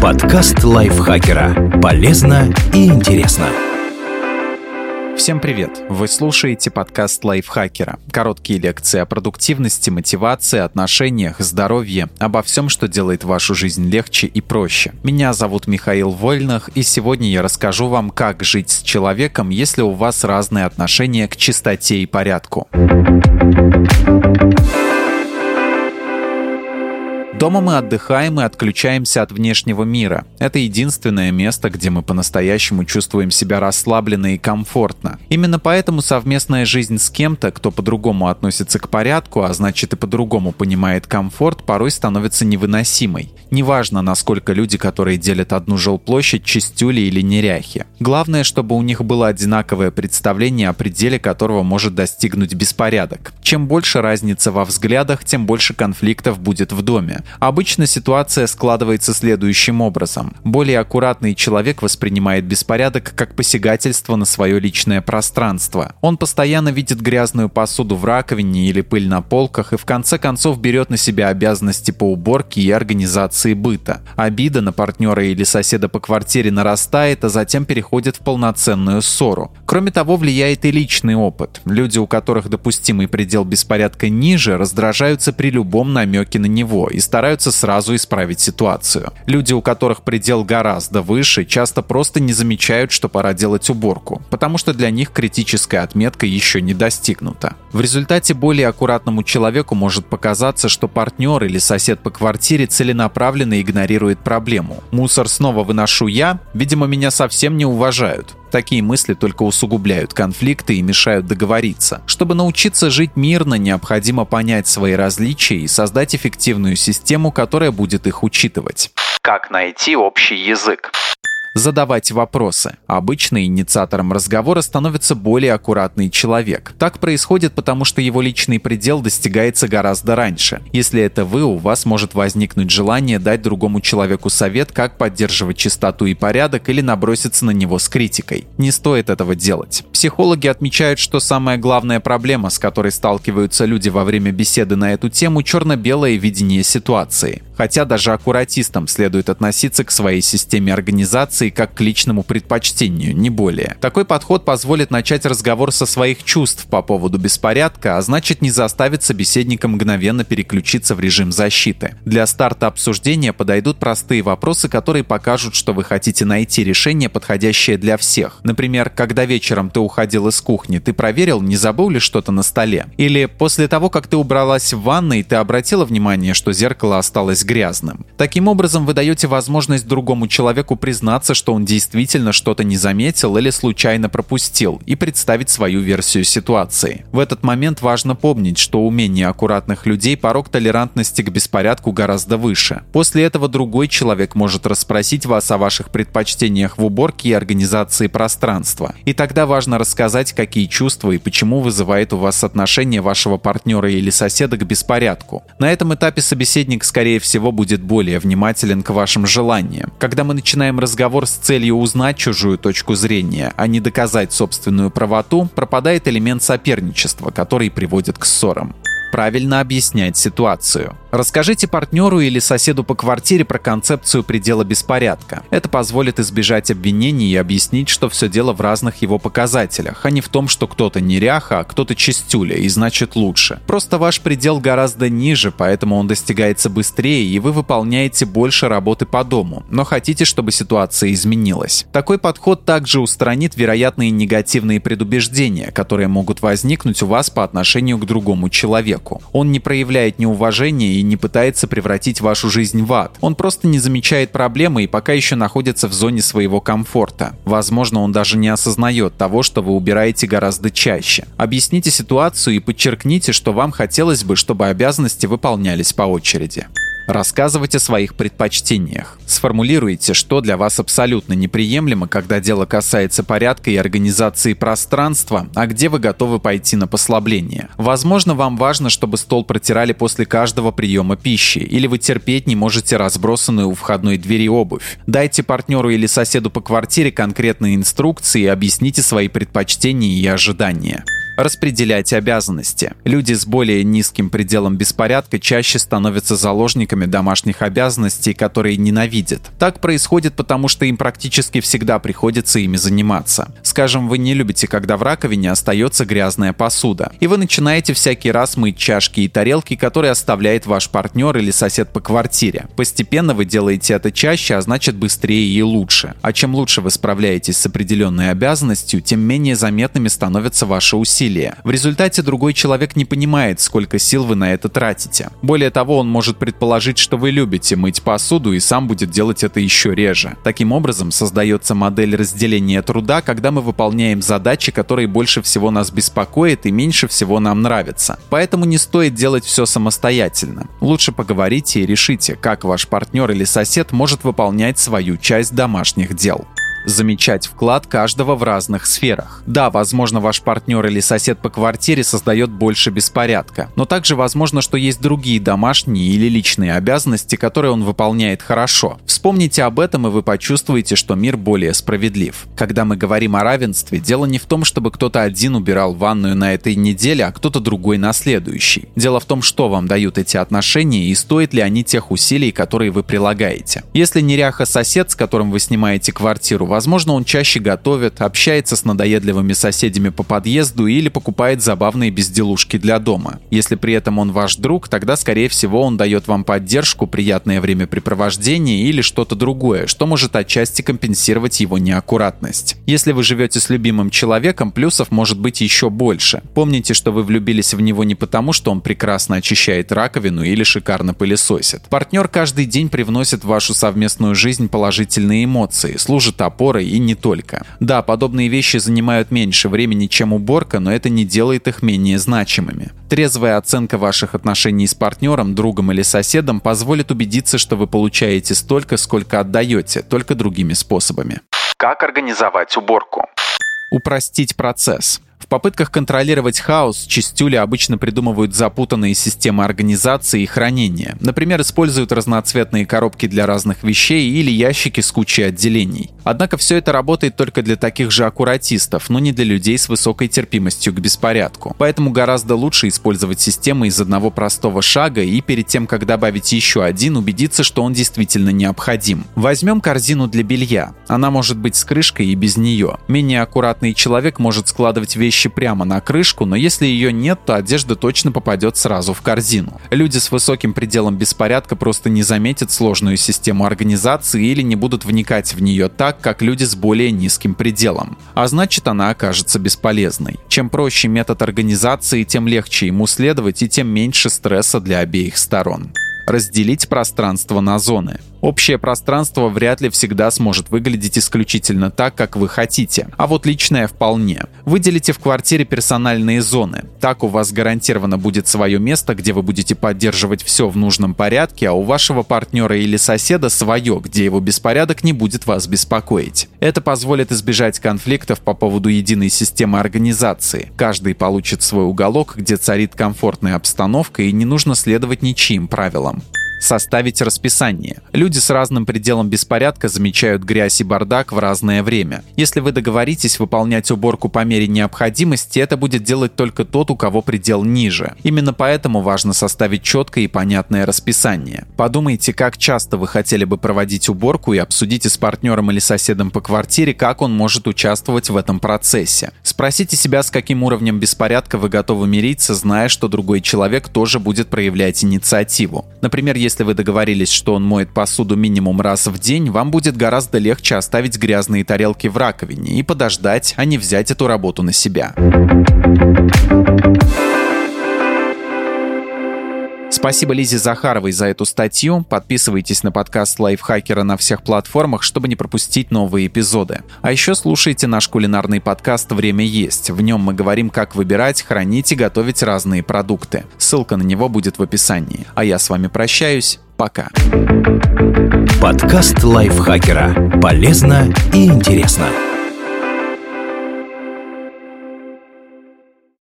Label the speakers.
Speaker 1: Подкаст лайфхакера. Полезно и интересно.
Speaker 2: Всем привет! Вы слушаете подкаст лайфхакера. Короткие лекции о продуктивности, мотивации, отношениях, здоровье, обо всем, что делает вашу жизнь легче и проще. Меня зовут Михаил Вольных, и сегодня я расскажу вам, как жить с человеком, если у вас разные отношения к чистоте и порядку. Дома мы отдыхаем и отключаемся от внешнего мира. Это единственное место, где мы по-настоящему чувствуем себя расслабленно и комфортно. Именно поэтому совместная жизнь с кем-то, кто по-другому относится к порядку, а значит и по-другому понимает комфорт, порой становится невыносимой. Неважно, насколько люди, которые делят одну жилплощадь, чистюли или неряхи. Главное, чтобы у них было одинаковое представление о пределе, которого может достигнуть беспорядок. Чем больше разница во взглядах, тем больше конфликтов будет в доме. Обычно ситуация складывается следующим образом. Более аккуратный человек воспринимает беспорядок как посягательство на свое личное пространство. Он постоянно видит грязную посуду в раковине или пыль на полках и в конце концов берет на себя обязанности по уборке и организации быта. Обида на партнера или соседа по квартире нарастает, а затем переходит в полноценную ссору. Кроме того, влияет и личный опыт. Люди, у которых допустимый предел беспорядка ниже, раздражаются при любом намеке на него и стараются стараются сразу исправить ситуацию. Люди, у которых предел гораздо выше, часто просто не замечают, что пора делать уборку, потому что для них критическая отметка еще не достигнута. В результате более аккуратному человеку может показаться, что партнер или сосед по квартире целенаправленно игнорирует проблему. Мусор снова выношу я, видимо, меня совсем не уважают. Такие мысли только усугубляют конфликты и мешают договориться. Чтобы научиться жить мирно, необходимо понять свои различия и создать эффективную систему, которая будет их учитывать.
Speaker 3: Как найти общий язык?
Speaker 2: Задавать вопросы. Обычно инициатором разговора становится более аккуратный человек. Так происходит потому, что его личный предел достигается гораздо раньше. Если это вы, у вас может возникнуть желание дать другому человеку совет, как поддерживать чистоту и порядок или наброситься на него с критикой. Не стоит этого делать. Психологи отмечают, что самая главная проблема, с которой сталкиваются люди во время беседы на эту тему, черно-белое видение ситуации. Хотя даже аккуратистам следует относиться к своей системе организации как к личному предпочтению, не более. Такой подход позволит начать разговор со своих чувств по поводу беспорядка, а значит не заставит собеседника мгновенно переключиться в режим защиты. Для старта обсуждения подойдут простые вопросы, которые покажут, что вы хотите найти решение, подходящее для всех. Например, когда вечером ты уходил из кухни, ты проверил, не забыл ли что-то на столе? Или после того, как ты убралась в ванной, ты обратила внимание, что зеркало осталось грязным. Таким образом, вы даете возможность другому человеку признаться, что он действительно что-то не заметил или случайно пропустил, и представить свою версию ситуации. В этот момент важно помнить, что у менее аккуратных людей порог толерантности к беспорядку гораздо выше. После этого другой человек может расспросить вас о ваших предпочтениях в уборке и организации пространства. И тогда важно рассказать, какие чувства и почему вызывает у вас отношение вашего партнера или соседа к беспорядку. На этом этапе собеседник, скорее всего, всего, будет более внимателен к вашим желаниям. Когда мы начинаем разговор с целью узнать чужую точку зрения, а не доказать собственную правоту, пропадает элемент соперничества, который приводит к ссорам правильно объяснять ситуацию. Расскажите партнеру или соседу по квартире про концепцию предела беспорядка. Это позволит избежать обвинений и объяснить, что все дело в разных его показателях, а не в том, что кто-то неряха, а кто-то чистюля и значит лучше. Просто ваш предел гораздо ниже, поэтому он достигается быстрее и вы выполняете больше работы по дому, но хотите, чтобы ситуация изменилась. Такой подход также устранит вероятные негативные предубеждения, которые могут возникнуть у вас по отношению к другому человеку. Он не проявляет неуважения не пытается превратить вашу жизнь в ад. Он просто не замечает проблемы и пока еще находится в зоне своего комфорта. Возможно, он даже не осознает того, что вы убираете гораздо чаще. Объясните ситуацию и подчеркните, что вам хотелось бы, чтобы обязанности выполнялись по очереди. Рассказывать о своих предпочтениях. Сформулируйте, что для вас абсолютно неприемлемо, когда дело касается порядка и организации пространства, а где вы готовы пойти на послабление. Возможно, вам важно, чтобы стол протирали после каждого приема пищи, или вы терпеть не можете разбросанную у входной двери обувь. Дайте партнеру или соседу по квартире конкретные инструкции и объясните свои предпочтения и ожидания. Распределять обязанности. Люди с более низким пределом беспорядка чаще становятся заложниками домашних обязанностей, которые ненавидят. Так происходит потому, что им практически всегда приходится ими заниматься. Скажем, вы не любите, когда в раковине остается грязная посуда, и вы начинаете всякий раз мыть чашки и тарелки, которые оставляет ваш партнер или сосед по квартире. Постепенно вы делаете это чаще, а значит быстрее и лучше. А чем лучше вы справляетесь с определенной обязанностью, тем менее заметными становятся ваши усилия. В результате другой человек не понимает, сколько сил вы на это тратите. Более того, он может предположить, что вы любите мыть посуду и сам будет делать это еще реже. Таким образом, создается модель разделения труда, когда мы выполняем задачи, которые больше всего нас беспокоят и меньше всего нам нравятся. Поэтому не стоит делать все самостоятельно. Лучше поговорите и решите, как ваш партнер или сосед может выполнять свою часть домашних дел замечать вклад каждого в разных сферах. Да, возможно, ваш партнер или сосед по квартире создает больше беспорядка, но также возможно, что есть другие домашние или личные обязанности, которые он выполняет хорошо. Вспомните об этом, и вы почувствуете, что мир более справедлив. Когда мы говорим о равенстве, дело не в том, чтобы кто-то один убирал ванную на этой неделе, а кто-то другой на следующий. Дело в том, что вам дают эти отношения и стоят ли они тех усилий, которые вы прилагаете. Если неряха сосед, с которым вы снимаете квартиру, Возможно, он чаще готовит, общается с надоедливыми соседями по подъезду или покупает забавные безделушки для дома. Если при этом он ваш друг, тогда, скорее всего, он дает вам поддержку, приятное времяпрепровождение или что-то другое, что может отчасти компенсировать его неаккуратность. Если вы живете с любимым человеком, плюсов может быть еще больше. Помните, что вы влюбились в него не потому, что он прекрасно очищает раковину или шикарно пылесосит. Партнер каждый день привносит в вашу совместную жизнь положительные эмоции, служит опорой опорой и не только. Да, подобные вещи занимают меньше времени, чем уборка, но это не делает их менее значимыми. Трезвая оценка ваших отношений с партнером, другом или соседом позволит убедиться, что вы получаете столько, сколько отдаете, только другими способами.
Speaker 3: Как организовать уборку?
Speaker 2: Упростить процесс попытках контролировать хаос чистюли обычно придумывают запутанные системы организации и хранения. Например, используют разноцветные коробки для разных вещей или ящики с кучей отделений. Однако все это работает только для таких же аккуратистов, но не для людей с высокой терпимостью к беспорядку. Поэтому гораздо лучше использовать систему из одного простого шага и перед тем, как добавить еще один, убедиться, что он действительно необходим. Возьмем корзину для белья. Она может быть с крышкой и без нее. Менее аккуратный человек может складывать вещи вещи прямо на крышку, но если ее нет, то одежда точно попадет сразу в корзину. Люди с высоким пределом беспорядка просто не заметят сложную систему организации или не будут вникать в нее так, как люди с более низким пределом. А значит, она окажется бесполезной. Чем проще метод организации, тем легче ему следовать и тем меньше стресса для обеих сторон разделить пространство на зоны. Общее пространство вряд ли всегда сможет выглядеть исключительно так, как вы хотите, а вот личное вполне. Выделите в квартире персональные зоны. Так у вас гарантированно будет свое место, где вы будете поддерживать все в нужном порядке, а у вашего партнера или соседа свое, где его беспорядок не будет вас беспокоить. Это позволит избежать конфликтов по поводу единой системы организации. Каждый получит свой уголок, где царит комфортная обстановка и не нужно следовать ничьим правилам составить расписание. Люди с разным пределом беспорядка замечают грязь и бардак в разное время. Если вы договоритесь выполнять уборку по мере необходимости, это будет делать только тот, у кого предел ниже. Именно поэтому важно составить четкое и понятное расписание. Подумайте, как часто вы хотели бы проводить уборку и обсудите с партнером или соседом по квартире, как он может участвовать в этом процессе. Спросите себя, с каким уровнем беспорядка вы готовы мириться, зная, что другой человек тоже будет проявлять инициативу. Например, если если вы договорились, что он моет посуду минимум раз в день, вам будет гораздо легче оставить грязные тарелки в раковине и подождать, а не взять эту работу на себя. Спасибо Лизе Захаровой за эту статью. Подписывайтесь на подкаст Лайфхакера на всех платформах, чтобы не пропустить новые эпизоды. А еще слушайте наш кулинарный подкаст «Время есть». В нем мы говорим, как выбирать, хранить и готовить разные продукты. Ссылка на него будет в описании. А я с вами прощаюсь. Пока.
Speaker 1: Подкаст Лайфхакера. Полезно и интересно.